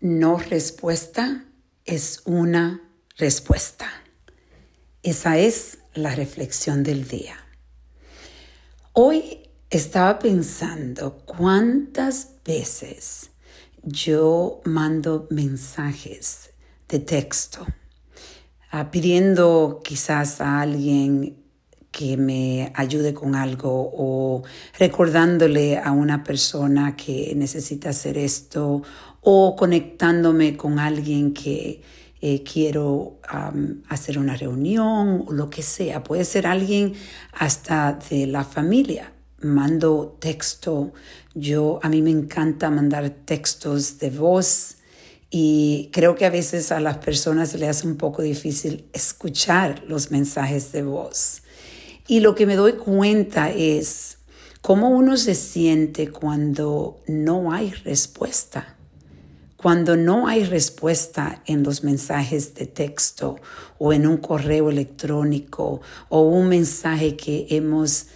no respuesta es una respuesta. Esa es la reflexión del día. Hoy estaba pensando cuántas veces yo mando mensajes de texto ah, pidiendo quizás a alguien que me ayude con algo o recordándole a una persona que necesita hacer esto o conectándome con alguien que eh, quiero hacer una reunión o lo que sea. Puede ser alguien hasta de la familia. Mando texto. Yo, a mí me encanta mandar textos de voz y creo que a veces a las personas le hace un poco difícil escuchar los mensajes de voz. Y lo que me doy cuenta es cómo uno se siente cuando no hay respuesta. Cuando no hay respuesta en los mensajes de texto o en un correo electrónico o un mensaje que hemos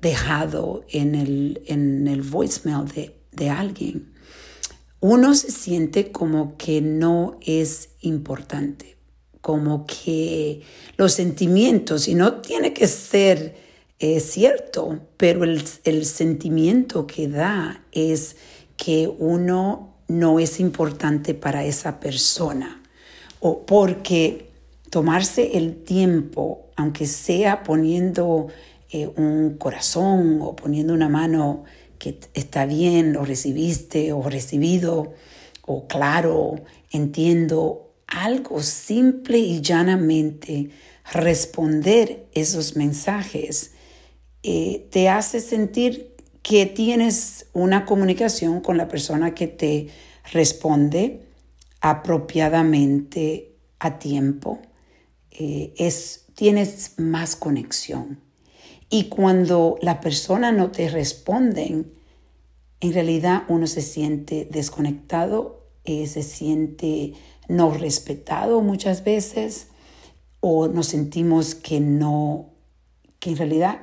dejado en el, en el voicemail de, de alguien, uno se siente como que no es importante como que los sentimientos, y no tiene que ser eh, cierto, pero el, el sentimiento que da es que uno no es importante para esa persona, o porque tomarse el tiempo, aunque sea poniendo eh, un corazón o poniendo una mano que está bien, lo recibiste o recibido, o claro, entiendo, algo simple y llanamente responder esos mensajes eh, te hace sentir que tienes una comunicación con la persona que te responde apropiadamente a tiempo. Eh, es, tienes más conexión. Y cuando la persona no te responden, en realidad uno se siente desconectado, eh, se siente no respetado muchas veces o nos sentimos que no, que en realidad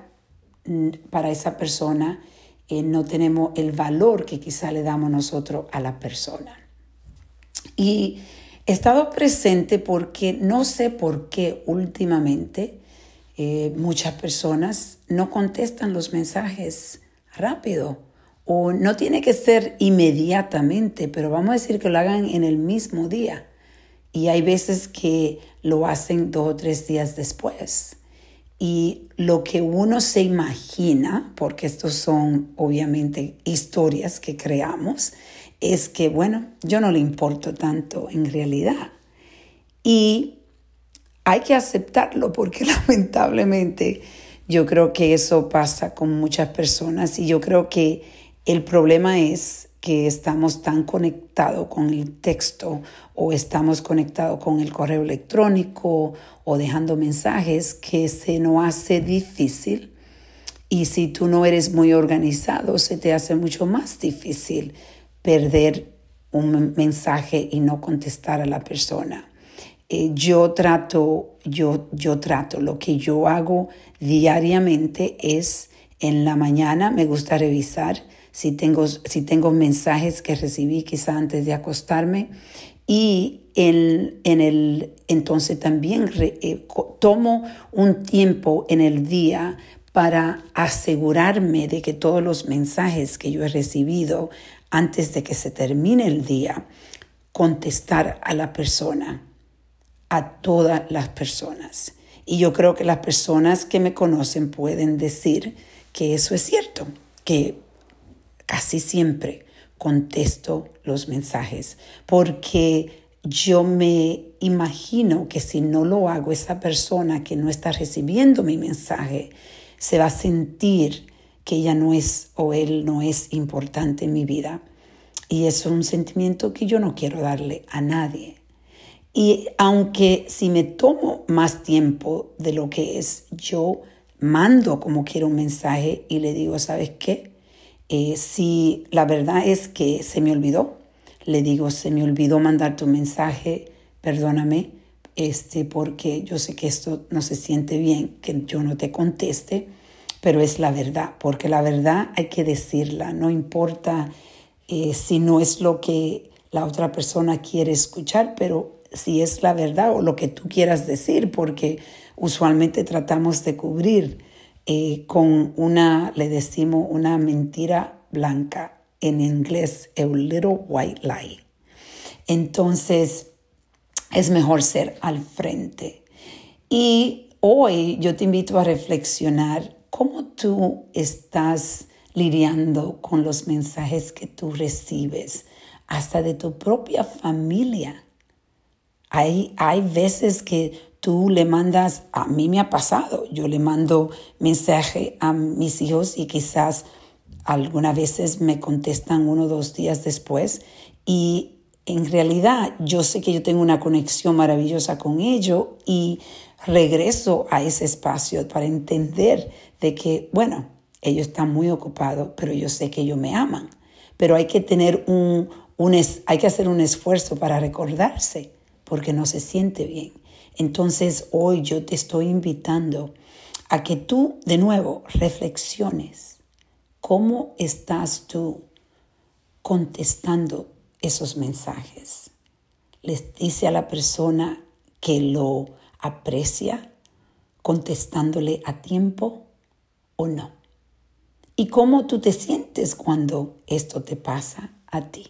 mm, para esa persona eh, no tenemos el valor que quizá le damos nosotros a la persona. Y he estado presente porque no sé por qué últimamente eh, muchas personas no contestan los mensajes rápido o no tiene que ser inmediatamente, pero vamos a decir que lo hagan en el mismo día y hay veces que lo hacen dos o tres días después. Y lo que uno se imagina, porque estos son obviamente historias que creamos, es que, bueno, yo no le importo tanto en realidad. Y hay que aceptarlo porque lamentablemente yo creo que eso pasa con muchas personas y yo creo que el problema es que estamos tan conectados con el texto o estamos conectados con el correo electrónico o dejando mensajes que se nos hace difícil. Y si tú no eres muy organizado, se te hace mucho más difícil perder un mensaje y no contestar a la persona. Eh, yo trato, yo, yo trato, lo que yo hago diariamente es en la mañana me gusta revisar si tengo, si tengo mensajes que recibí quizá antes de acostarme y en, en el, entonces también eh, tomo un tiempo en el día para asegurarme de que todos los mensajes que yo he recibido antes de que se termine el día, contestar a la persona, a todas las personas. Y yo creo que las personas que me conocen pueden decir que eso es cierto, que casi siempre contesto los mensajes porque yo me imagino que si no lo hago, esa persona que no está recibiendo mi mensaje se va a sentir que ella no es o él no es importante en mi vida. Y es un sentimiento que yo no quiero darle a nadie. Y aunque si me tomo más tiempo de lo que es, yo mando como quiero un mensaje y le digo, ¿sabes qué? Eh, si la verdad es que se me olvidó, le digo, se me olvidó mandar tu mensaje, perdóname, este, porque yo sé que esto no se siente bien, que yo no te conteste, pero es la verdad, porque la verdad hay que decirla, no importa eh, si no es lo que la otra persona quiere escuchar, pero si es la verdad o lo que tú quieras decir, porque usualmente tratamos de cubrir eh, con una, le decimos, una mentira blanca, en inglés, a little white lie. Entonces, es mejor ser al frente. Y hoy yo te invito a reflexionar cómo tú estás lidiando con los mensajes que tú recibes, hasta de tu propia familia. Hay, hay veces que tú le mandas, a mí me ha pasado, yo le mando mensaje a mis hijos y quizás algunas veces me contestan uno o dos días después y en realidad yo sé que yo tengo una conexión maravillosa con ellos y regreso a ese espacio para entender de que, bueno, ellos están muy ocupados, pero yo sé que ellos me aman. Pero hay que tener un, un hay que hacer un esfuerzo para recordarse, porque no se siente bien. Entonces hoy yo te estoy invitando a que tú de nuevo reflexiones cómo estás tú contestando esos mensajes. Les dice a la persona que lo aprecia contestándole a tiempo o no. ¿Y cómo tú te sientes cuando esto te pasa a ti?